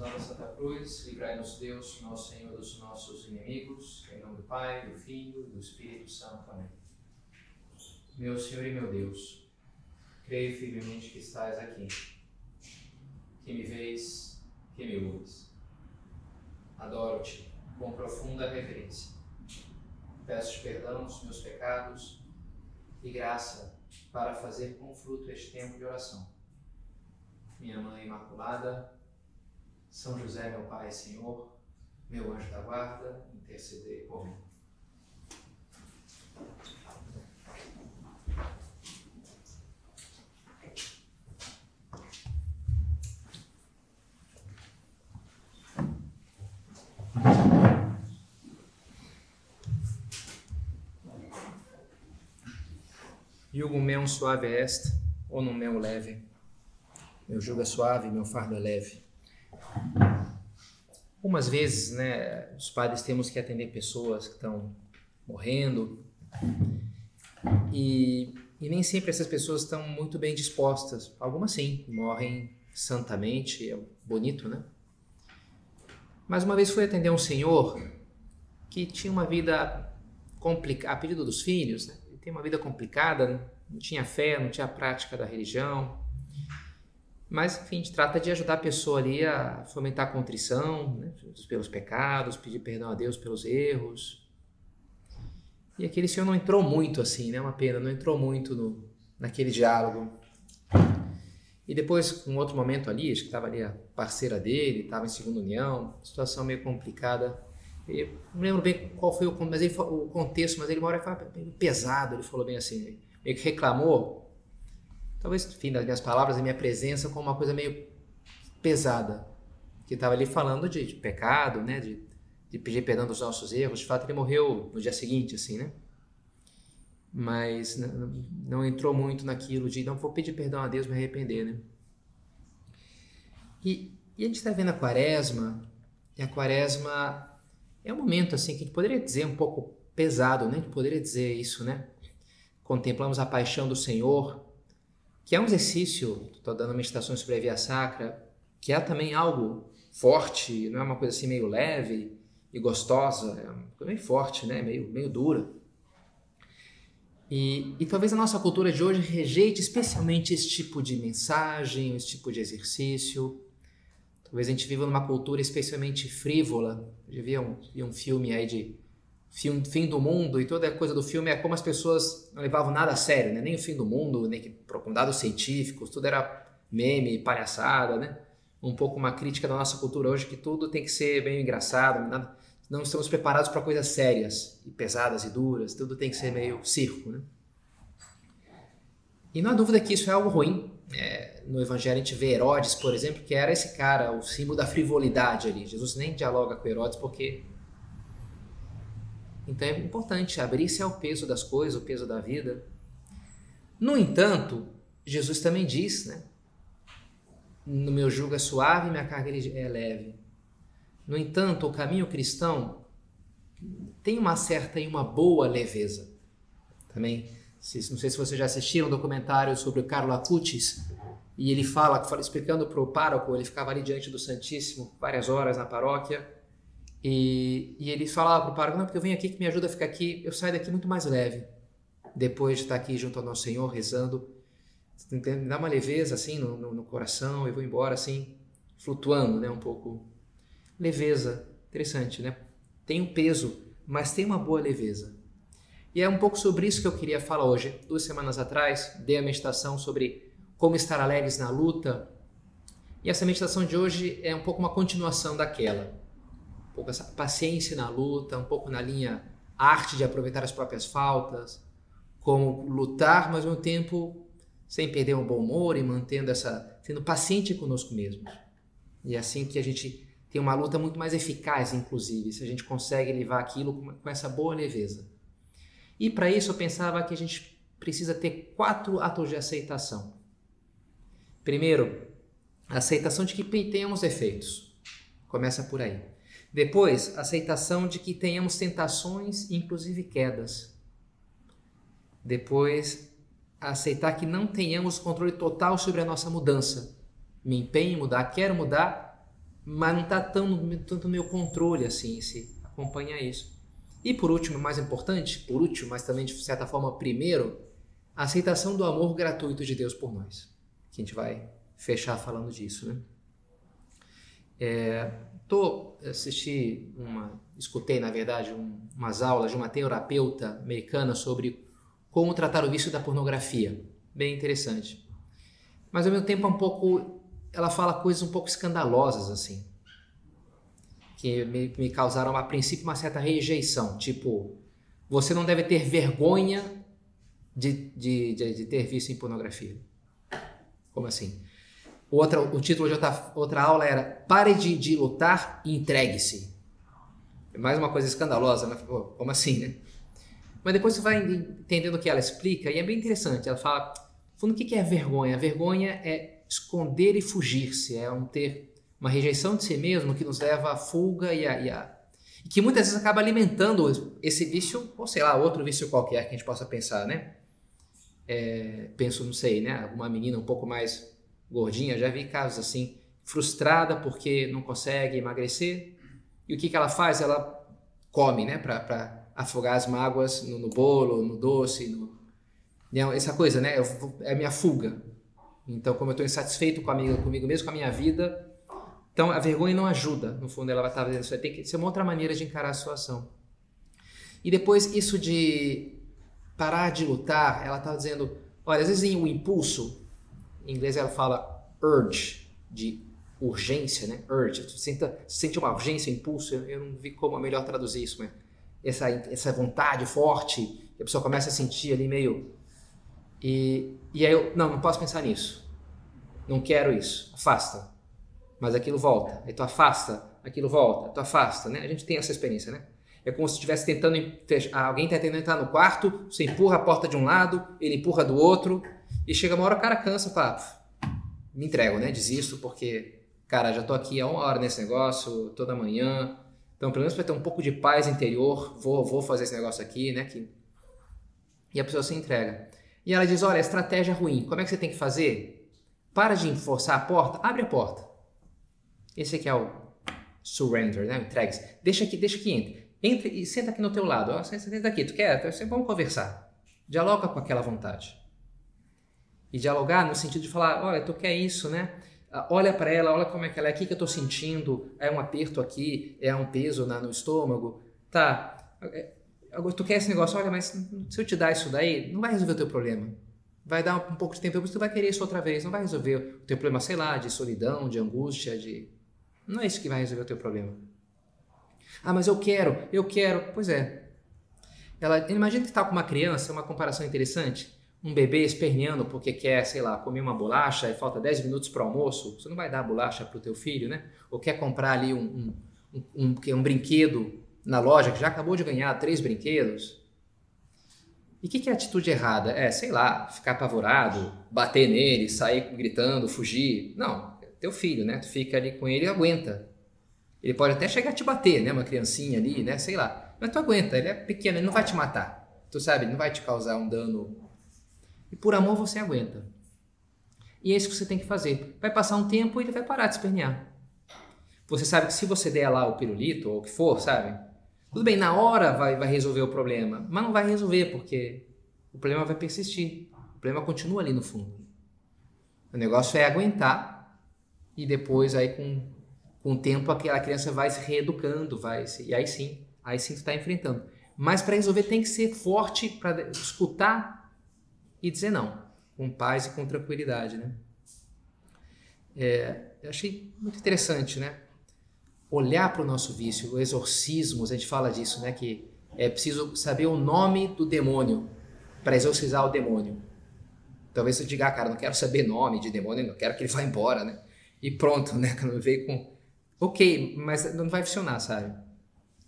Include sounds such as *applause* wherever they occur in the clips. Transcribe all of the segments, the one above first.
Santa Santa Cruz, livrai-nos Deus, nosso Senhor, dos nossos inimigos, em nome do Pai, do Filho e do Espírito Santo. Amém. Meu Senhor e meu Deus, creio firmemente que estás aqui, que me vês, que me ouves. Adoro-te com profunda reverência. Peço-te perdão dos meus pecados e graça para fazer com fruto este tempo de oração. Minha Mãe Imaculada, São José, meu Pai e Senhor, meu anjo da guarda, intercedei por mim. Yugo meu suave est, ou no meu leve. Meu jugo é suave, meu fardo é leve. Algumas vezes, né, os padres temos que atender pessoas que estão morrendo e, e nem sempre essas pessoas estão muito bem dispostas. Algumas sim, morrem santamente, é bonito, né? Mas uma vez fui atender um senhor que tinha uma vida complicada, a pedido dos filhos, né? Ele tem uma vida complicada, não tinha fé, não tinha prática da religião, mas, enfim, a gente trata de ajudar a pessoa ali a fomentar a contrição né, pelos pecados, pedir perdão a Deus pelos erros. E aquele senhor não entrou muito assim, né? Uma pena, não entrou muito no, naquele diálogo. E depois, um outro momento ali, acho que estava ali a parceira dele, estava em segunda união, situação meio complicada. Eu não lembro bem qual foi o, mas ele, o contexto, mas ele uma hora falou pesado, ele falou bem assim, meio que reclamou talvez, enfim, das minhas palavras e minha presença como uma coisa meio pesada, que estava ali falando de, de pecado, né, de, de, pedir perdão dos nossos erros. De fato, ele morreu no dia seguinte, assim, né? Mas não, não entrou muito naquilo de não vou pedir perdão a Deus, me arrepender, né? E, e a gente está vendo a quaresma, e a quaresma é um momento, assim, que a gente poderia dizer um pouco pesado, né? A gente poderia dizer isso, né? Contemplamos a paixão do Senhor, que é um exercício, estou dando meditações sobre a via sacra, que é também algo forte, não é uma coisa assim meio leve e gostosa, é uma coisa meio forte, né? meio, meio dura. E, e talvez a nossa cultura de hoje rejeite especialmente esse tipo de mensagem, esse tipo de exercício. Talvez a gente viva numa cultura especialmente frívola. Eu vi um, vi um filme aí de fim, fim do mundo e toda a coisa do filme é como as pessoas não levavam nada a sério, né? nem o fim do mundo, nem que, dados científicos, tudo era meme, palhaçada, né? Um pouco uma crítica da nossa cultura hoje que tudo tem que ser bem engraçado, nada, não estamos preparados para coisas sérias e pesadas e duras, tudo tem que ser meio circo, né? E não há dúvida que isso é algo ruim. É, no Evangelho a gente vê Herodes, por exemplo, que era esse cara, o símbolo da frivolidade ali. Jesus nem dialoga com Herodes porque então é importante abrir-se ao peso das coisas, o peso da vida. No entanto, Jesus também diz, né? No meu jugo é suave, minha carga é leve. No entanto, o caminho cristão tem uma certa e uma boa leveza. Também, não sei se vocês já assistiram um documentário sobre o Carlo Acutis, e ele fala, explicando para o pároco, ele ficava ali diante do Santíssimo várias horas na paróquia, e, e ele falava para o pároco, não, porque eu venho aqui que me ajuda a ficar aqui, eu saio daqui muito mais leve, depois de estar aqui junto ao nosso Senhor, rezando, me dá uma leveza assim no, no, no coração, eu vou embora assim, flutuando, né, um pouco. Leveza, interessante, né? Tem um peso, mas tem uma boa leveza. E é um pouco sobre isso que eu queria falar hoje. Duas semanas atrás, dei a meditação sobre como estar alegres na luta. E essa meditação de hoje é um pouco uma continuação daquela pouco essa paciência na luta, um pouco na linha arte de aproveitar as próprias faltas, como lutar, mas ao mesmo tempo sem perder o bom humor e mantendo essa, sendo paciente conosco mesmos. E é assim que a gente tem uma luta muito mais eficaz, inclusive, se a gente consegue levar aquilo com, essa boa leveza. E para isso eu pensava que a gente precisa ter quatro atos de aceitação. Primeiro, a aceitação de que tenhamos defeitos. Começa por aí. Depois, aceitação de que tenhamos tentações, inclusive quedas. Depois, aceitar que não tenhamos controle total sobre a nossa mudança. Me empenho em mudar, quero mudar, mas não está tão tanto no meu controle assim, se acompanha isso. E por último, mais importante, por último, mas também de certa forma primeiro, a aceitação do amor gratuito de Deus por nós. Que a gente vai fechar falando disso, né? É, tô assisti uma, escutei na verdade um, umas aulas de uma terapeuta americana sobre como tratar o vício da pornografia, bem interessante. Mas ao mesmo tempo é um pouco, ela fala coisas um pouco escandalosas assim, que me, me causaram a princípio uma certa rejeição, tipo, você não deve ter vergonha de, de, de, de ter vício em pornografia. Como assim? Outra, o título de outra, outra aula era Pare de, de lutar e entregue-se. É mais uma coisa escandalosa, né? Como assim, né? Mas depois você vai entendendo o que ela explica e é bem interessante. Ela fala, falando o que é vergonha? A vergonha é esconder e fugir-se, é um ter uma rejeição de si mesmo que nos leva à fuga e a, e a e que muitas vezes acaba alimentando esse vício, ou sei lá, outro vício qualquer que a gente possa pensar, né? É, penso, não sei, né? Uma menina um pouco mais gordinha, já vi casos assim, frustrada porque não consegue emagrecer. E o que, que ela faz? Ela come, né, para afogar as mágoas no, no, bolo, no doce, no... essa coisa, né, é a minha fuga. Então, como eu estou insatisfeito com a minha, comigo mesmo, com a minha vida, então a vergonha não ajuda. No fundo, ela vai estar dizendo, isso tem que ser uma outra maneira de encarar a situação. E depois, isso de parar de lutar, ela está dizendo, olha, às vezes o impulso, em inglês ela fala urge, de urgência, né? Urge. Você sente, sente uma urgência, um impulso. Eu, eu, não vi como é melhor traduzir isso, mas essa, essa vontade forte que a pessoa começa a sentir ali meio. E, e aí eu, não, não posso pensar nisso. Não quero isso. Afasta. Mas aquilo volta. Aí tu afasta, aquilo volta. Tu afasta, né? A gente tem essa experiência, né? É como se estivesse tentando. Alguém está tentando entrar no quarto, você empurra a porta de um lado, ele empurra do outro, e chega uma hora o cara cansa, fala, me entrego, né? Desisto, porque, cara, já tô aqui há uma hora nesse negócio, toda manhã. Então, pelo menos para ter um pouco de paz interior, vou, vou fazer esse negócio aqui, né? Que... E a pessoa se entrega. E ela diz: olha, estratégia ruim. Como é que você tem que fazer? Para de forçar a porta, abre a porta. Esse aqui é o surrender, né? Entregues. Deixa aqui, deixa que entre. Entre e senta aqui no teu lado. Ó, senta aqui, tu quer? Vamos conversar. Dialoga com aquela vontade. E dialogar no sentido de falar, olha, tu quer isso, né? Ah, olha para ela, olha como é que ela é, o que, que eu estou sentindo, é um aperto aqui, é um peso na, no estômago, tá? É, tu quer esse negócio, olha, mas se eu te dar isso daí, não vai resolver o teu problema. Vai dar um, pouco de tempo, depois tu vai querer isso outra vez, não vai resolver o teu problema, sei lá, de solidão, de angústia, de... Não é isso que vai resolver o teu problema. Ah, mas eu quero, eu quero. Pois é. Ela, imagina que está com uma criança, uma comparação interessante um bebê esperneando porque quer, sei lá, comer uma bolacha e falta 10 minutos para o almoço, você não vai dar bolacha para o teu filho, né? Ou quer comprar ali um, um, um, um, brinquedo na loja que já acabou de ganhar três brinquedos. E o que, que, é a atitude errada? É, sei lá, ficar apavorado, bater nele, sair gritando, fugir. Não, é teu filho, né? Tu fica ali com ele e aguenta. Ele pode até chegar a te bater, né? Uma criancinha ali, né? Sei lá. Mas tu aguenta, ele é pequeno, ele não vai te matar. Tu sabe, ele não vai te causar um dano e por amor você aguenta. E é isso que você tem que fazer. Vai passar um tempo e ele vai parar de espernear. Você sabe que se você der lá o pirulito ou o que for, sabe? Tudo bem, na hora vai, vai resolver o problema, mas não vai resolver porque o problema vai persistir. O problema continua ali no fundo. O negócio é aguentar e depois aí com, com o tempo aquela criança vai se reeducando, vai se, e aí sim, aí sim está enfrentando. Mas para resolver tem que ser forte para escutar e dizer não, com paz e com tranquilidade, né? É, eu achei muito interessante, né? Olhar para o nosso vício, o exorcismo, a gente fala disso, né? Que é preciso saber o nome do demônio para exorcizar o demônio. Talvez você diga, ah, cara, não quero saber nome de demônio, não quero que ele vá embora, né? E pronto, né? *laughs* Quando veio com. Ok, mas não vai funcionar, sabe?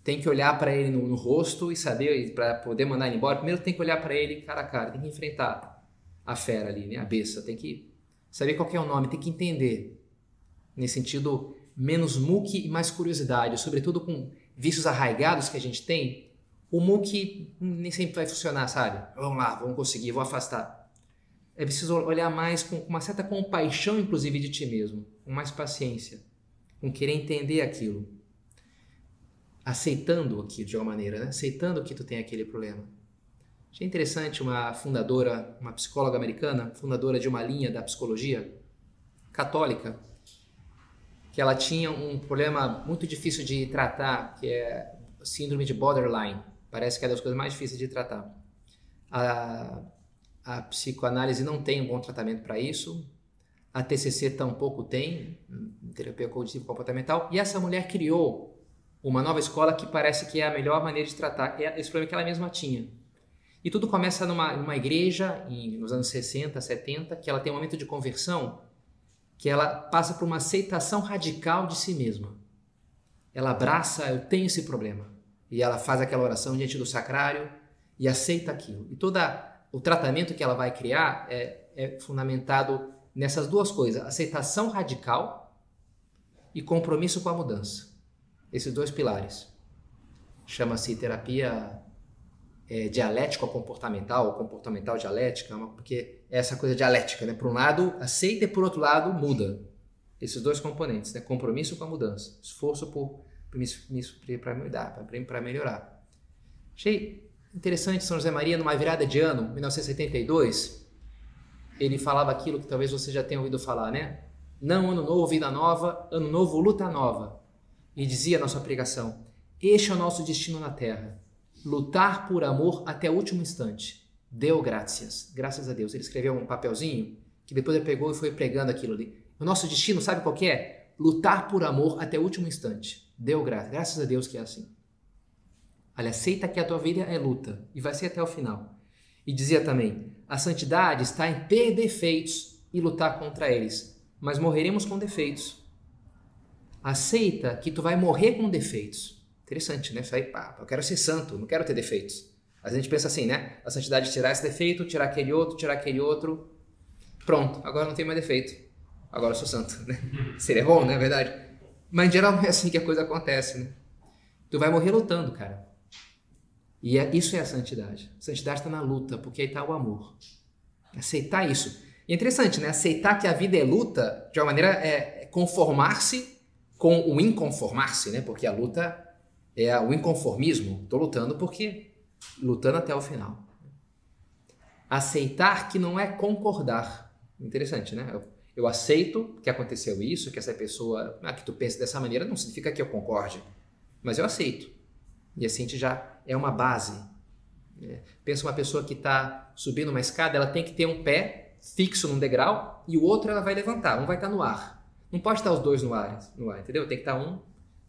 Tem que olhar para ele no, no, rosto e saber, para poder mandar ele embora, primeiro tem que olhar para ele cara a cara, tem que enfrentar a fera ali, né? a besta, tem que saber qual é o nome, tem que entender. Nesse sentido, menos muque e mais curiosidade, sobretudo com vícios arraigados que a gente tem, o muque nem sempre vai funcionar, sabe? Vamos lá, vamos conseguir, vou afastar. É preciso olhar mais com uma certa compaixão, inclusive, de ti mesmo, com mais paciência com querer entender aquilo, aceitando aquilo de alguma maneira, né? aceitando que tu tem aquele problema. Achei interessante uma fundadora, uma psicóloga americana, fundadora de uma linha da psicologia católica, que ela tinha um problema muito difícil de tratar, que é síndrome de borderline. Parece que é das coisas mais difíceis de tratar. A, a psicoanálise não tem um bom tratamento para isso. A TCC tampouco tem, terapia cognitivo comportamental. E essa mulher criou uma nova escola que parece que é a melhor maneira de tratar é esse problema que ela mesma tinha. E tudo começa numa, numa igreja, em, nos anos 60, 70, que ela tem um momento de conversão que ela passa por uma aceitação radical de si mesma. Ela abraça, eu tenho esse problema. E ela faz aquela oração diante do sacrário e aceita aquilo. E todo o tratamento que ela vai criar é, é fundamentado nessas duas coisas: aceitação radical e compromisso com a mudança. Esses dois pilares. Chama-se terapia é, dialética comportamental, dialética, porque é essa coisa dialética, né? Por um lado, aceita e por outro lado, muda. Esses dois componentes, né? Compromisso com a mudança, esforço por para mudar, para melhorar. Achei interessante São José Maria numa virada de ano, 1972, ele falava aquilo que talvez você já tenha ouvido falar, né? Não ano novo, vida nova, ano novo, luta nova. E dizia na sua pregação: Este é o nosso destino na terra lutar por amor até o último instante. Deu graças, graças a Deus. Ele escreveu um papelzinho que depois ele pegou e foi pregando aquilo ali. O nosso destino, sabe qual é? Lutar por amor até o último instante. Deu graças, graças a Deus que é assim. Olha, aceita que a tua vida é luta e vai ser até o final. E dizia também: a santidade está em ter defeitos e lutar contra eles, mas morreremos com defeitos. Aceita que tu vai morrer com defeitos, Interessante, né? Isso aí, pá, eu quero ser santo, não quero ter defeitos. A gente pensa assim, né? A santidade é tirar esse defeito, tirar aquele outro, tirar aquele outro. Pronto, agora não tem mais defeito. Agora eu sou santo, né? *laughs* Seria bom, não é verdade? Mas em geral não é assim que a coisa acontece, né? Tu vai morrer lutando, cara. E é, isso é a santidade. A santidade está na luta, porque aí está o amor. Aceitar isso. E é interessante, né? Aceitar que a vida é luta, de uma maneira, é conformar-se com o inconformar-se, né? Porque a luta é o inconformismo. Estou lutando porque lutando até o final. Aceitar que não é concordar. Interessante, né? Eu, eu aceito que aconteceu isso, que essa pessoa, ah, que tu pensa dessa maneira, não significa que eu concorde, mas eu aceito. E assim já é uma base. É, pensa uma pessoa que está subindo uma escada, ela tem que ter um pé fixo num degrau e o outro ela vai levantar, um vai estar tá no ar. Não pode estar os dois no ar, no ar, entendeu? Tem que estar um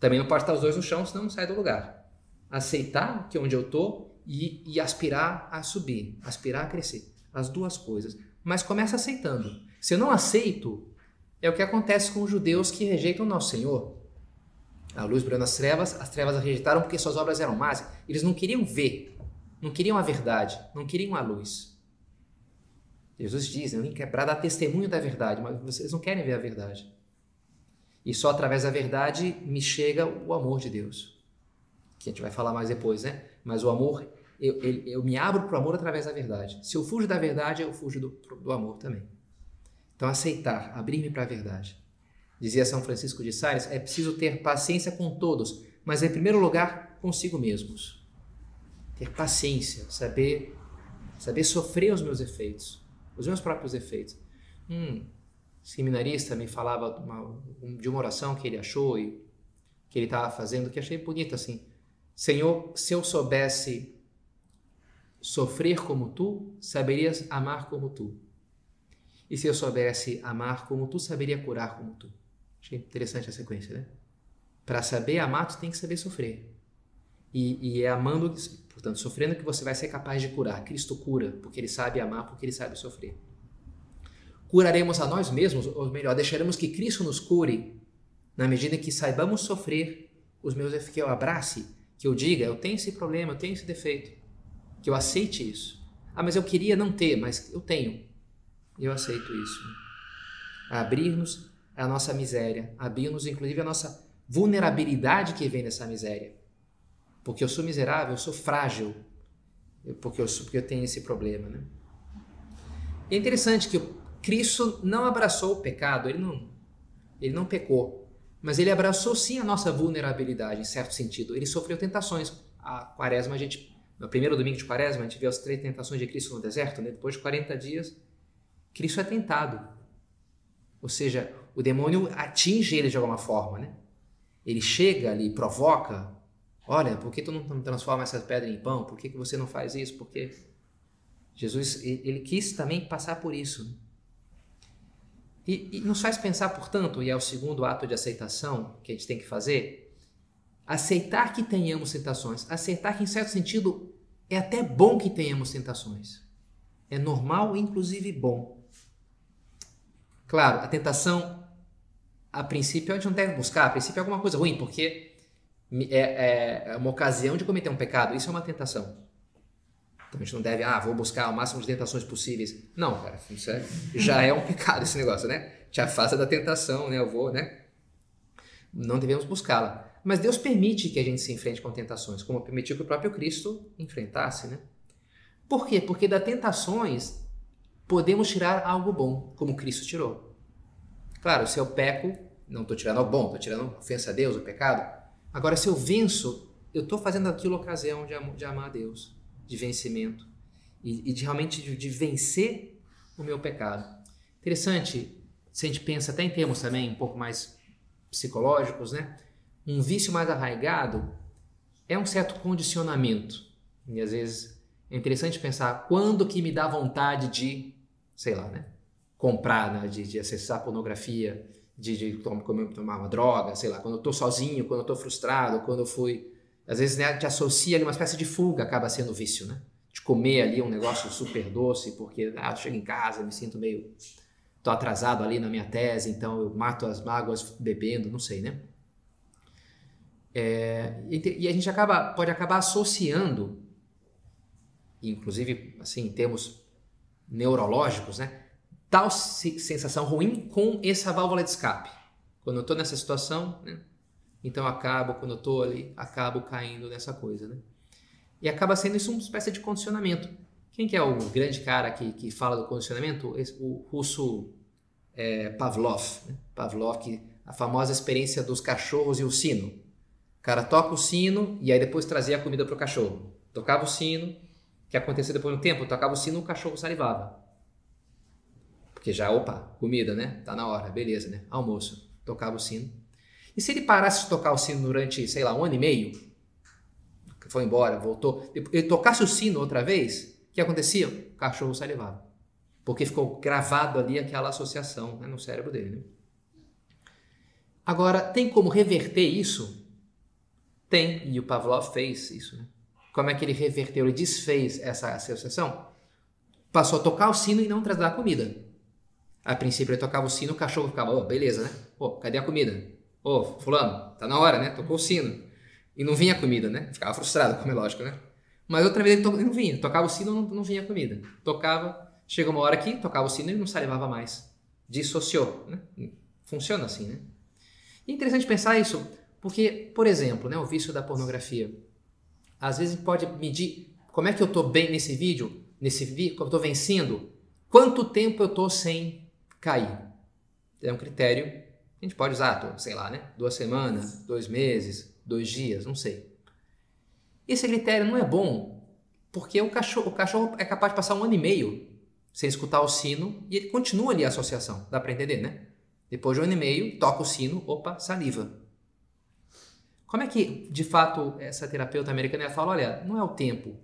também não pode estar os dois no chão, senão não sai do lugar. Aceitar que onde eu estou e, e aspirar a subir, aspirar a crescer. As duas coisas. Mas começa aceitando. Se eu não aceito, é o que acontece com os judeus que rejeitam o nosso Senhor. A luz brilhou nas trevas, as trevas a rejeitaram porque suas obras eram más. Eles não queriam ver, não queriam a verdade, não queriam a luz. Jesus diz, né, é para dar testemunho da verdade, mas vocês não querem ver a verdade. E só através da verdade me chega o amor de Deus. Que a gente vai falar mais depois, né? Mas o amor, eu, eu, eu me abro para o amor através da verdade. Se eu fujo da verdade, eu fujo do, do amor também. Então, aceitar, abrir-me para a verdade. Dizia São Francisco de Sales: é preciso ter paciência com todos, mas em primeiro lugar consigo mesmos. Ter paciência, saber, saber sofrer os meus efeitos, os meus próprios efeitos. Hum, seminarista me falava uma, de uma oração que ele achou e que ele estava fazendo, que achei bonita assim. Senhor, se eu soubesse sofrer como tu, saberias amar como tu. E se eu soubesse amar como tu, saberia curar como tu. Achei interessante a sequência, né? Para saber amar, tu tem que saber sofrer. E, e, é amando, portanto, sofrendo que você vai ser capaz de curar. Cristo cura, porque ele sabe amar, porque ele sabe sofrer curaremos a nós mesmos, ou melhor, deixaremos que Cristo nos cure na medida que saibamos sofrer os meus que eu abrace, que eu diga, eu tenho esse problema, eu tenho esse defeito, que eu aceite isso. Ah, mas eu queria não ter, mas eu tenho. Eu aceito isso. Abrir-nos a nossa miséria, abrir-nos inclusive a nossa vulnerabilidade que vem dessa miséria. Porque eu sou miserável, eu sou frágil, porque eu, porque eu tenho esse problema. Né? É interessante que Cristo não abraçou o pecado, ele não, ele não pecou, Mas ele abraçou sim a nossa vulnerabilidade, em certo sentido. Ele sofreu tentações. A quaresma, a gente, no primeiro domingo de quaresma, a gente vê as três tentações de Cristo no deserto, né? depois de 40 dias, Cristo é tentado. Ou seja, o demônio atinge ele de alguma forma, né? Ele chega ali, provoca. Olha, por que tu não transforma essa pedra em pão? Por que, que você não faz isso? Porque Jesus, ele quis também passar por isso. E, e nos faz pensar, portanto, e é o segundo ato de aceitação que a gente tem que fazer, aceitar que tenhamos tentações, aceitar que, em certo sentido, é até bom que tenhamos tentações. É normal, inclusive bom. Claro, a tentação, a princípio, a gente não deve buscar, a princípio é alguma coisa ruim, porque é, é, é uma ocasião de cometer um pecado, isso é uma tentação. Então a gente não deve, ah, vou buscar o máximo de tentações possíveis. Não, cara, isso é, já é um pecado esse negócio, né? Te afasta da tentação, né? Eu vou, né? Não devemos buscá-la. Mas Deus permite que a gente se enfrente com tentações, como permitiu que o próprio Cristo enfrentasse, né? Por quê? Porque das tentações podemos tirar algo bom, como Cristo tirou. Claro, se eu peco, não estou tirando algo bom, estou tirando ofensa a Deus, o pecado. Agora, se eu venço, eu estou fazendo aquilo ocasião de, de amar a Deus de vencimento e, e de realmente de, de, vencer o meu pecado. Interessante, se a gente pensa até em termos também um pouco mais psicológicos, né? Um vício mais arraigado é um certo condicionamento. E às vezes é interessante pensar quando que me dá vontade de, sei lá, né? Comprar, né? de, de acessar pornografia, de, de tomar uma droga, sei lá, quando eu estou sozinho, quando eu estou frustrado, quando eu fui às vezes né, te associa ali uma espécie de fuga, acaba sendo vício, né? De comer ali um negócio super doce, porque ah, eu chego em casa, me sinto meio. tô atrasado ali na minha tese, então eu mato as mágoas bebendo, não sei, né? É, e a gente acaba, pode acabar associando, inclusive assim, em termos neurológicos, né? Tal sensação ruim com essa válvula de escape. Quando eu estou nessa situação, né? Então acabo, quando eu estou ali, acabo caindo nessa coisa, né? E acaba sendo isso uma espécie de condicionamento. Quem que é o grande cara que, que fala do condicionamento? O russo é, Pavlov. Né? Pavlov, que, a famosa experiência dos cachorros e o sino. O cara toca o sino e aí depois trazia a comida para o cachorro. Tocava o sino, que acontecia depois de um tempo? Tocava o sino e o cachorro salivava. Porque já, opa, comida, né? Tá na hora, beleza, né? Almoço. Tocava o sino, e se ele parasse de tocar o sino durante, sei lá, um ano e meio, foi embora, voltou, ele tocasse o sino outra vez, o que acontecia? O cachorro salivava. Porque ficou gravado ali aquela associação né, no cérebro dele. Né? Agora, tem como reverter isso? Tem, e o Pavlov fez isso. Né? Como é que ele reverteu? Ele desfez essa associação? Passou a tocar o sino e não trazer a comida. A princípio ele tocava o sino, o cachorro ficava, oh, beleza, né? Pô, cadê a comida? Ô, oh, fulano, tá na hora, né? Tocou o sino. E não vinha comida, né? Ficava frustrado, como é lógico, né? Mas outra vez ele, to... ele não vinha. Tocava o sino não, não vinha comida. Tocava, chegou uma hora que tocava o sino e não salivava mais. Dissociou, né? Funciona assim, né? E é interessante pensar isso, porque, por exemplo, né, o vício da pornografia. Às vezes pode medir como é que eu estou bem nesse vídeo, nesse vídeo, como eu estou vencendo, quanto tempo eu estou sem cair. É um critério a gente pode usar, sei lá, né? Duas semanas, dois meses, dois dias, não sei. Esse critério não é bom porque o cachorro, o cachorro é capaz de passar um ano e meio sem escutar o sino e ele continua ali a associação. Dá para entender, né? Depois de um ano e meio, toca o sino, opa, saliva. Como é que, de fato, essa terapeuta americana fala, olha, não é o tempo,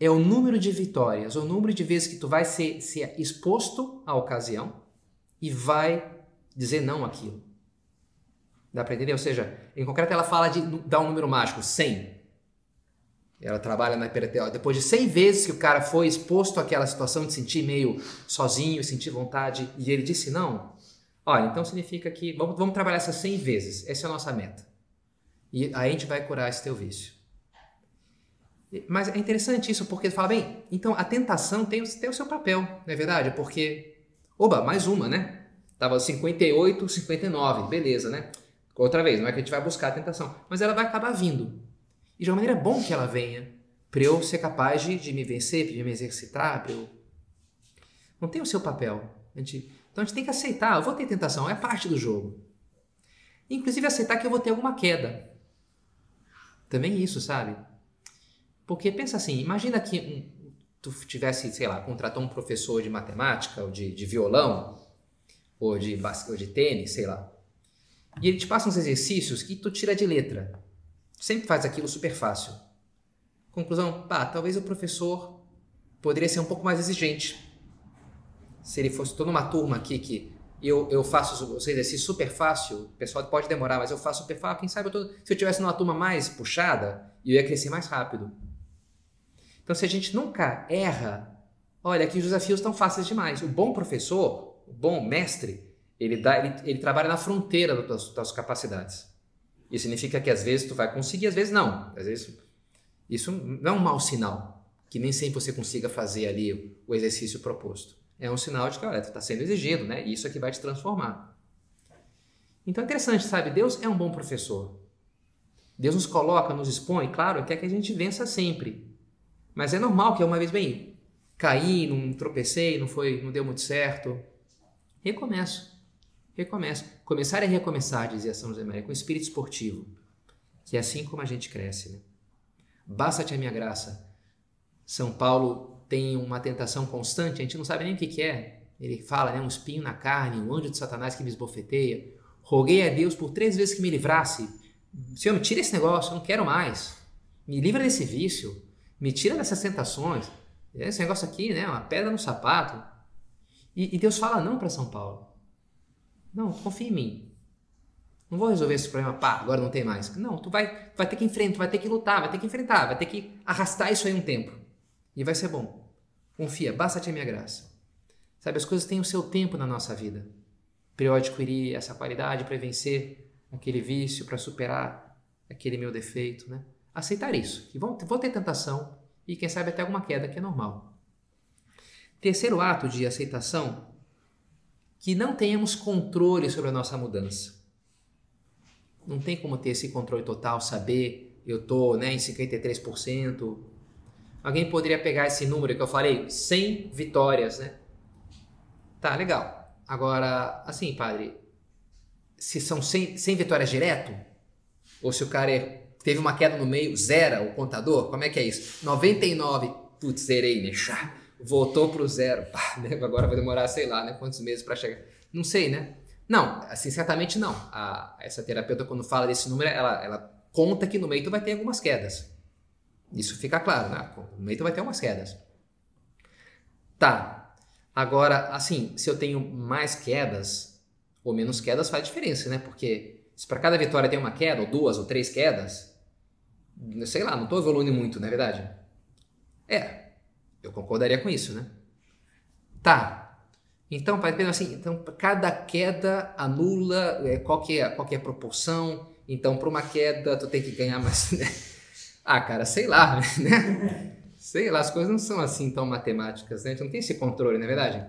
é o número de vitórias, o número de vezes que tu vai ser, ser exposto à ocasião e vai dizer não àquilo. Dá para entender? Ou seja, em concreto ela fala de dar um número mágico, 100. Ela trabalha na hiperteó. Depois de 100 vezes que o cara foi exposto àquela situação de sentir meio sozinho, sentir vontade, e ele disse não, olha, então significa que vamos, vamos trabalhar essas 100 vezes. Essa é a nossa meta. E aí a gente vai curar esse teu vício. Mas é interessante isso, porque fala, bem, então a tentação tem, tem o seu papel, não é verdade? Porque, oba, mais uma, né? Tava 58, 59, beleza, né? Outra vez, não é que a gente vai buscar a tentação, mas ela vai acabar vindo. E de uma maneira é bom que ela venha, para eu ser capaz de, de me vencer, de me exercitar, para eu... Não tem o seu papel. A gente, então a gente tem que aceitar, eu vou ter tentação, é parte do jogo. Inclusive aceitar que eu vou ter alguma queda. Também isso, sabe? Porque pensa assim, imagina que um, tu tivesse, sei lá, contratou um professor de matemática ou de, de violão ou de, ou de tênis, sei lá. E ele te passa uns exercícios que tu tira de letra. Sempre faz aquilo super fácil. Conclusão, pá, talvez o professor poderia ser um pouco mais exigente. Se ele fosse, tô numa turma aqui que eu, eu faço os exercícios super fácil, o pessoal pode demorar, mas eu faço super fácil. Quem sabe eu tô, se eu tivesse numa turma mais puxada, eu ia crescer mais rápido. Então, se a gente nunca erra, olha que os desafios estão fáceis demais. O bom professor, o bom mestre, ele, dá, ele, ele trabalha na fronteira das tuas, das capacidades. Isso significa que às vezes tu vai conseguir, às vezes não. Às vezes isso não é um mau sinal, que nem sempre você consiga fazer ali o exercício proposto é um sinal de que, olha, tu está sendo exigido, né? E isso aqui vai te transformar. Então é interessante, sabe? Deus é um bom professor. Deus nos coloca, nos expõe, claro, quer que a gente vença sempre. Mas é normal que uma vez, bem, caí, não tropecei, não foi, não deu muito certo. Recomeço. Recomeço. Começar é recomeçar, dizia São José Maria, com espírito esportivo. Que é assim como a gente cresce, né? Basta-te a minha graça. São Paulo tem uma tentação constante, a gente não sabe nem o que, que é. Ele fala, né, um espinho na carne, um anjo de Satanás que me esbofeteia. Roguei a Deus por três vezes que me livrasse. Senhor, me tira esse negócio, eu não quero mais. Me livra desse vício. Me tira dessas tentações. Esse negócio aqui, né, uma pedra no sapato. E, e Deus fala não para São Paulo. Não, confia em mim. Não vou resolver esse problema, pá, agora não tem mais. Não, tu vai, vai ter que enfrentar, vai ter que lutar, vai ter que enfrentar, vai ter que arrastar isso aí um tempo. E vai ser bom. Confia, basta-te a minha graça. Sabe, as coisas têm o seu tempo na nossa vida. Para eu adquirir essa qualidade, para vencer aquele vício, para superar aquele meu defeito, né? Aceitar isso, que vou, vou ter tentação e quem sabe até alguma queda, que é normal. Terceiro ato de aceitação, que não tenhamos controle sobre a nossa mudança. Não tem como ter esse controle total, saber eu tô, né, em 53%, Alguém poderia pegar esse número que eu falei, 100 vitórias, né? Tá, legal. Agora, assim, padre, se são 100, 100 vitórias direto, ou se o cara é, teve uma queda no meio, zera o contador, como é que é isso? 99, putz, zerei, né? Voltou pro zero. Pá, *laughs* né? Agora vai demorar, sei lá, né? Quantos meses para chegar. Não sei, né? Não, assim, certamente não. A, essa terapeuta, quando fala desse número, ela, ela conta que no meio tu vai ter algumas quedas. Isso fica claro, né? No meio vai ter umas quedas. Tá. Agora, assim, se eu tenho mais quedas ou menos quedas faz diferença, né? Porque se para cada vitória tem uma queda, ou duas, ou três quedas, sei lá, não estou evoluindo muito, não é verdade? É, eu concordaria com isso, né? Tá. Então, pai, assim, então cada queda anula é, qual, é, é a proporção. Então, para uma queda, tu tem que ganhar mais. *laughs* Né? Ah, cara, sei lá, *laughs* né? sei lá, as coisas não são assim tão matemáticas, né? A gente não tem esse controle, não é verdade?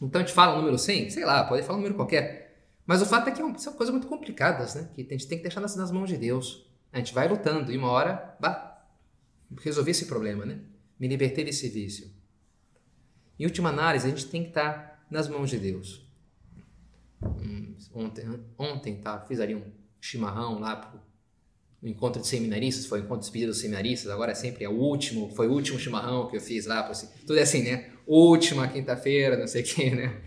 Então a gente fala o número 100, sei lá, pode falar um número qualquer. Mas o fato é que é são coisas muito complicadas, né? Que a gente tem que deixar nas, nas mãos de Deus. A gente vai lutando e uma hora, bah, resolver esse problema, né? Me libertei desse vício. Em última análise, a gente tem que estar nas mãos de Deus. Hum, ontem, ontem tá, fiz ali um chimarrão lá pro no encontro de seminaristas, foi o encontro de despedida dos seminaristas, agora é sempre é o último, foi o último chimarrão que eu fiz lá, assim, tudo é assim, né? Última quinta-feira, não sei o quê, né?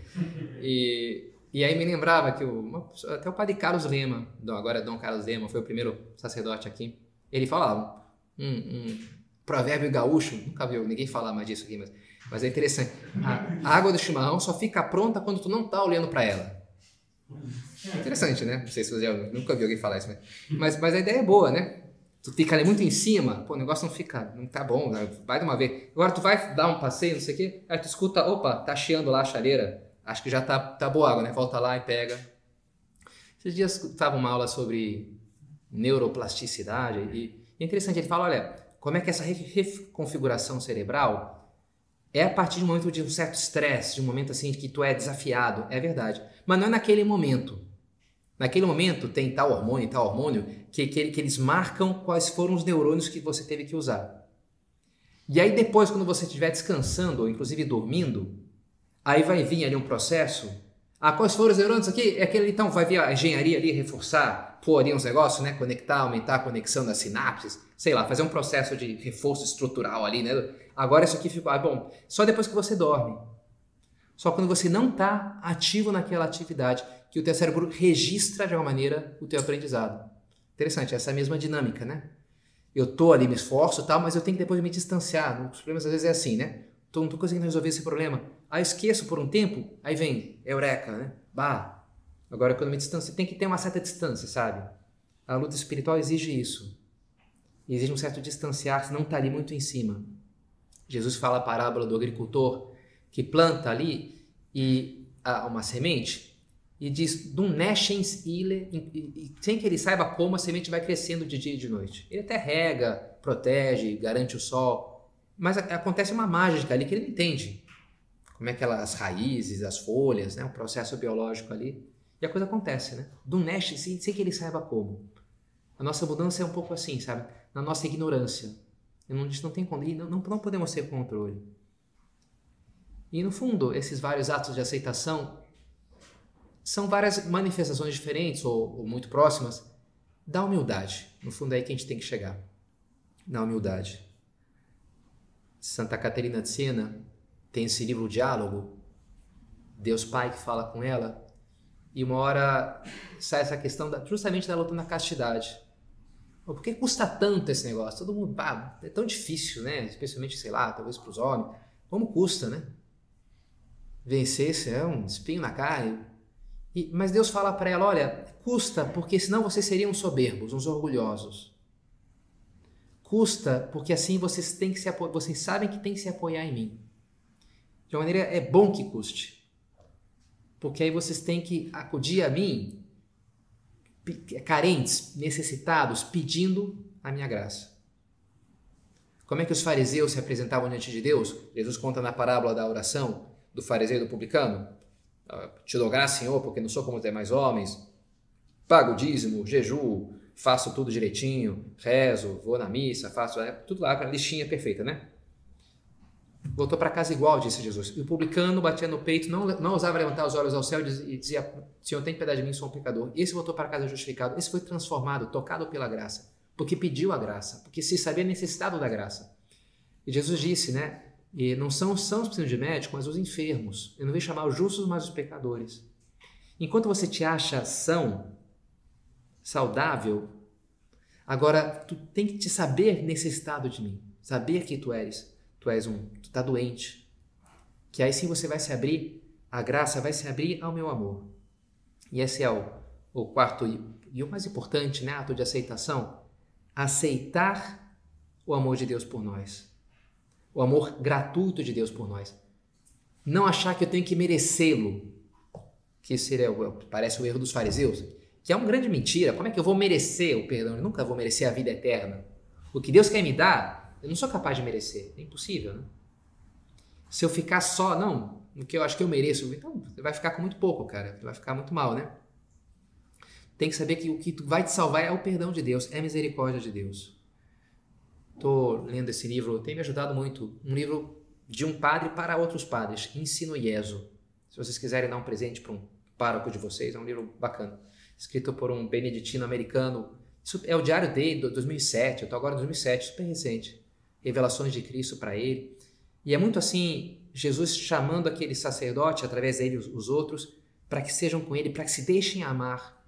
E, e aí me lembrava que o, até o padre Carlos Lema, agora é Dom Carlos Lema, foi o primeiro sacerdote aqui, ele falava um, um provérbio gaúcho, nunca viu ninguém falar mais disso aqui, mas, mas é interessante. A, água do chimarrão só fica pronta quando tu não tá olhando para ela. Interessante, né? Não sei se você já nunca viu alguém falar isso, mas, mas a ideia é boa, né? Tu fica ali muito em cima, pô, o negócio não fica, não tá bom, né? vai de uma vez. Agora tu vai dar um passeio, não sei o quê, aí tu escuta, opa, tá chiando lá a chareira, acho que já tá, tá boa água, né? Volta lá e pega. Esses dias estava uma aula sobre neuroplasticidade e é interessante, ele fala, olha, como é que essa reconfiguração cerebral é a partir de um momento de um certo estresse, de um momento assim que tu é desafiado, é verdade. Mas não é naquele momento. Naquele momento tem tal hormônio, tal hormônio, que, que, que eles marcam quais foram os neurônios que você teve que usar. E aí depois, quando você estiver descansando, ou inclusive dormindo, aí vai vir ali um processo Ah, quais foram os neurônios aqui? É aquele então vai vir a engenharia ali reforçar, pôr ali uns negócios, né? Conectar, aumentar a conexão das sinapses, sei lá, fazer um processo de reforço estrutural ali, né? Agora isso aqui ficou, ah, bom, só depois que você dorme. Só quando você não está ativo naquela atividade que o teu cérebro registra de alguma maneira o teu aprendizado. Interessante, essa mesma dinâmica, né? Eu tô ali, me esforço tal, mas eu tenho que depois me distanciar. Os problemas às vezes é assim, né? Tô, não tô conseguindo resolver esse problema. Aí esqueço por um tempo, aí vem, eureka, né? Bah, agora quando me distancio, tem que ter uma certa distância, sabe? A luta espiritual exige isso. Exige um certo distanciar, senão tá ali muito em cima. Jesus fala a parábola do agricultor que planta ali e ah, uma semente e diz dum neshens ile, sem que ele saiba como a semente vai crescendo de dia e de noite. Ele até rega, protege, garante o sol, mas acontece uma mágica ali que ele não entende. Como é que ela, as raízes, as folhas, né, o processo biológico ali, e a coisa acontece, né? Dum neshens sem, sem que ele saiba como. A nossa mudança é um pouco assim, sabe? Na nossa ignorância. A gente não tem controle, não, não, não podemos ter controle. E no fundo, esses vários atos de aceitação são várias manifestações diferentes ou, ou, muito próximas da humildade. No fundo é aí que a gente tem que chegar. Na humildade. Santa Catarina de Sena tem esse livro o Diálogo, Deus Pai que fala com ela, e uma hora sai essa questão da, justamente da luta na castidade. Por que custa tanto esse negócio? Todo mundo, pá, é tão difícil, né? Especialmente, sei lá, talvez para os homens. Como custa, né? Vencer, se é um espinho na carne, e, mas Deus fala para ela: olha, custa porque senão vocês seriam soberbos, uns orgulhosos. Custa porque assim vocês têm que se vocês sabem que tem que se apoiar em mim. De uma maneira é bom que custe. Porque aí vocês têm que acudir a mim carentes, necessitados, pedindo a minha graça. Como é que os fariseus se apresentavam diante de Deus? Jesus conta na parábola da oração do fariseu e do publicano. Te dou graça, Senhor, porque não sou como os demais homens. Pago o dízimo, jejuo, faço tudo direitinho, rezo, vou na missa, faço é, tudo lá, a listinha perfeita, né? Voltou para casa igual, disse Jesus. E o publicano batia no peito, não, não ousava levantar os olhos ao céu e dizia: Senhor, tem piedade de mim, sou um pecador. Esse voltou para casa justificado. Esse foi transformado, tocado pela graça, porque pediu a graça, porque se sabia necessitado da graça. E Jesus disse, né? E não são os sãos precisam de médico, mas os enfermos. Eu não vejo chamar os justos, mas os pecadores. Enquanto você te acha são, saudável, agora tu tem que te saber necessitado de mim. Saber que tu eres. Tu és um, tu tá doente. Que aí sim você vai se abrir, a graça vai se abrir ao meu amor. E esse é o, o quarto e, o mais importante, né, ato de aceitação. Aceitar o amor de Deus por nós o amor gratuito de Deus por nós. Não achar que eu tenho que merecê-lo, que seria, parece o erro dos fariseus, que é uma grande mentira. Como é que eu vou merecer o perdão? Eu nunca vou merecer a vida eterna. O que Deus quer me dar, eu não sou capaz de merecer. É impossível, né? Se eu ficar só, não, o que eu acho que eu mereço, então você vai ficar com muito pouco, cara. Vai ficar muito mal, né? Tem que saber que o que vai te salvar é o perdão de Deus, é a misericórdia de Deus. Estou lendo esse livro, tem me ajudado muito. Um livro de um padre para outros padres, Ensino Ieso. Se vocês quiserem dar um presente para um pároco de vocês, é um livro bacana. Escrito por um beneditino americano. Isso é o diário de 2007. Eu estou agora em 2007, super recente. Revelações de Cristo para ele. E é muito assim, Jesus chamando aquele sacerdote, através dele os, os outros, para que sejam com ele, para que se deixem amar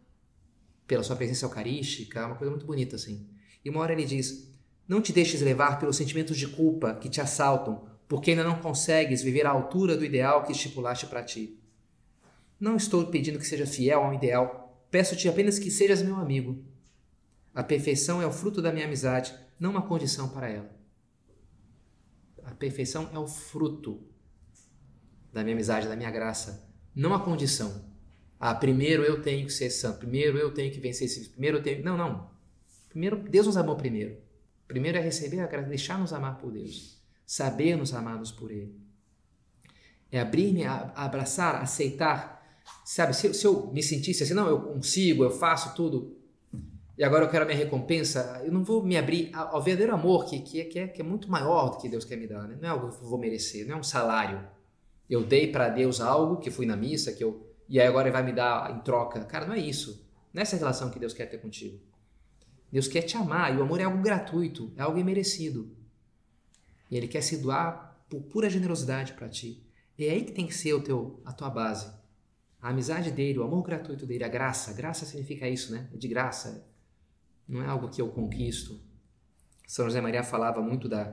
pela sua presença eucarística. É uma coisa muito bonita assim. E uma hora ele diz: não te deixes levar pelos sentimentos de culpa que te assaltam, porque ainda não consegues viver à altura do ideal que estipulaste para ti. Não estou pedindo que seja fiel ao ideal, peço-te apenas que sejas meu amigo. A perfeição é o fruto da minha amizade, não uma condição para ela. Perfeição é o fruto da minha amizade, da minha graça, não a condição. Ah, primeiro eu tenho que ser santo, primeiro eu tenho que vencer esse, primeiro eu tenho. Não, não. Primeiro Deus nos amou primeiro. Primeiro é receber a graça, deixar-nos amar por Deus, saber-nos amados por Ele. É abrir-me abraçar, aceitar. Sabe, se, se, eu me sentisse assim, não, eu consigo, eu faço tudo, e agora eu quero a minha recompensa, eu não vou me abrir ao verdadeiro amor que, é, que, é, que é muito maior do que Deus quer me dar. Né? Não é algo que eu vou merecer, não é um salário. Eu dei para Deus algo, que fui na missa, que eu e aí agora ele vai me dar em troca. Cara, não é isso. Não é relação que Deus quer ter contigo. Deus quer te amar e o amor é algo gratuito, é algo imerecido. E Ele quer se doar por pura generosidade para ti. E é aí que tem que ser o teu, a tua base. A amizade dele, o amor gratuito dele, a graça. Graça significa isso, né? É de graça. Não é algo que eu conquisto. São José Maria falava muito da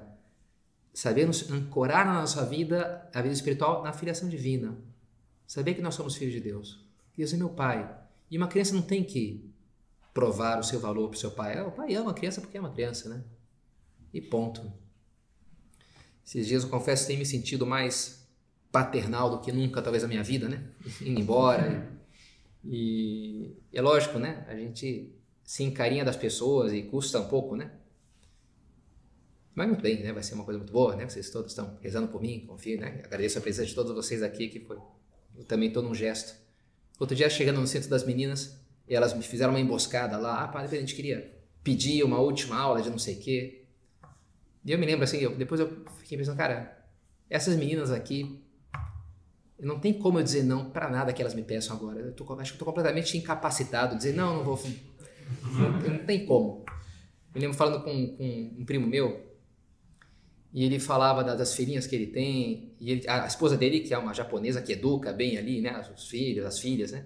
sabermos ancorar na nossa vida, a vida espiritual, na filiação divina. Saber que nós somos filhos de Deus. Deus é meu pai. E uma criança não tem que provar o seu valor para o seu pai. Ah, o pai ama a criança porque é uma criança, né? E ponto. Esses dias eu confesso que me sentido mais paternal do que nunca, talvez, na minha vida, né? Indo embora. E, e é lógico, né? A gente se encarinha das pessoas e custa um pouco, né? Mas muito bem, né? Vai ser uma coisa muito boa, né? Vocês todos estão rezando por mim, confio, né? Agradeço a presença de todos vocês aqui, que foi eu também todo um gesto. Outro dia, chegando no centro das meninas, elas me fizeram uma emboscada lá. Ah, padre, a gente queria pedir uma última aula de não sei o quê. E eu me lembro assim, eu, depois eu fiquei pensando, cara, essas meninas aqui, não tem como eu dizer não para nada que elas me peçam agora. Eu tô, acho que eu tô completamente incapacitado de dizer não, não vou. Não, não tem como. Me lembro falando com, com um primo meu, e ele falava das filhinhas que ele tem, e ele, a esposa dele, que é uma japonesa que educa bem ali, né, os filhos, as filhas, né?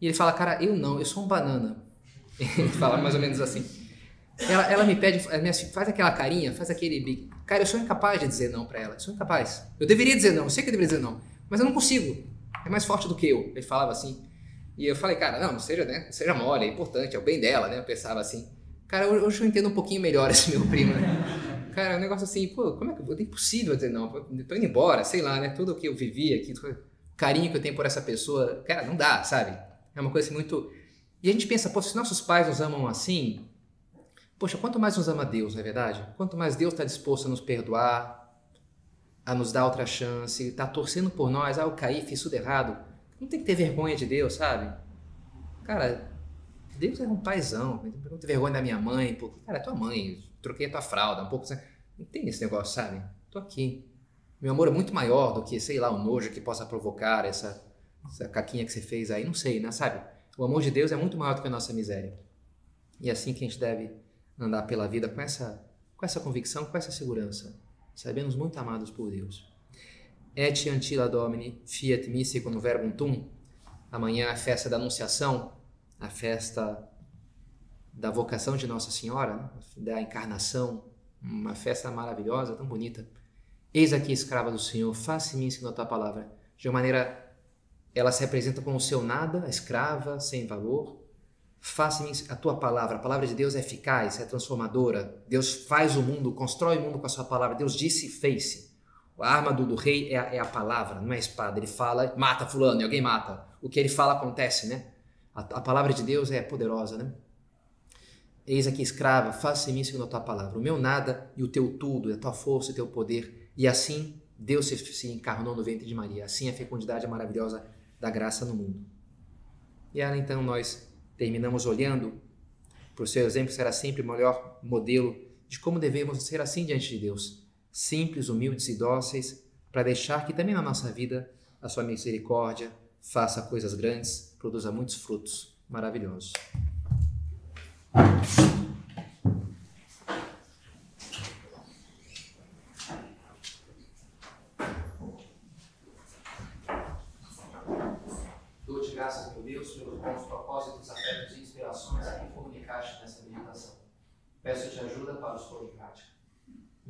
E ele fala, cara, eu não, eu sou um banana. *laughs* Ele fala mais ou menos assim. Ela, ela me pede, faz aquela carinha, faz aquele Cara, eu sou incapaz de dizer não para ela. Eu sou incapaz. Eu deveria dizer não, eu sei que eu deveria dizer não, mas eu não consigo. É mais forte do que eu. Ele falava assim. E eu falei, cara, não, seja, né, seja mole, é importante, é o bem dela, né? Eu pensava assim. Cara, hoje eu entendo um pouquinho melhor esse meu primo, né? Cara, é um negócio assim, pô, como é que. É impossível dizer não. Tô indo embora, sei lá, né? Tudo que eu vivi aqui, o carinho que eu tenho por essa pessoa, cara, não dá, sabe? É uma coisa assim, muito. E a gente pensa, pô, se nossos pais nos amam assim, poxa, quanto mais nos ama Deus, não é verdade? Quanto mais Deus está disposto a nos perdoar, a nos dar outra chance, está torcendo por nós, ah, eu caí, fiz tudo errado. Não tem que ter vergonha de Deus, sabe? Cara, Deus é um paizão, não tem vergonha da minha mãe, porque, cara, é tua mãe, troquei a tua fralda, um pouco. Não tem esse negócio, sabe? Tô aqui. Meu amor é muito maior do que, sei lá, o nojo que possa provocar essa essa caquinha que você fez aí, não sei, né? Sabe? O amor de Deus é muito maior do que a nossa miséria. E é assim que a gente deve andar pela vida com essa, com essa convicção, com essa segurança, sabendo muito amados por Deus. Et antila domini, fiat mi seculum verbum tum. Amanhã é a festa da Anunciação, a festa da vocação de Nossa Senhora, né? da encarnação, uma festa maravilhosa, tão bonita. Eis aqui, escrava do Senhor, faça-me segundo a tua palavra, de uma maneira ela se apresenta como o seu nada, escrava, sem valor. Faça a tua palavra. A palavra de Deus é eficaz, é transformadora. Deus faz o mundo, constrói o mundo com a sua palavra. Deus disse e fez-se. A arma do, do rei é a, é a, palavra, não é a espada. Ele fala, mata fulano, e alguém mata. O que ele fala acontece, né? A, a palavra de Deus é poderosa, né? Eis aqui, escrava, faça em mim segundo a tua palavra. O meu nada e o teu tudo, a tua força e o teu poder. E assim Deus se, se encarnou no ventre de Maria. Assim a fecundidade é maravilhosa da graça no mundo. E ela então nós terminamos olhando para o seu exemplo será sempre o melhor modelo de como devemos ser assim diante de Deus, simples, humildes e dóceis, para deixar que também na nossa vida a sua misericórdia faça coisas grandes, produza muitos frutos maravilhosos. Peço-te ajuda para os pôr em prática.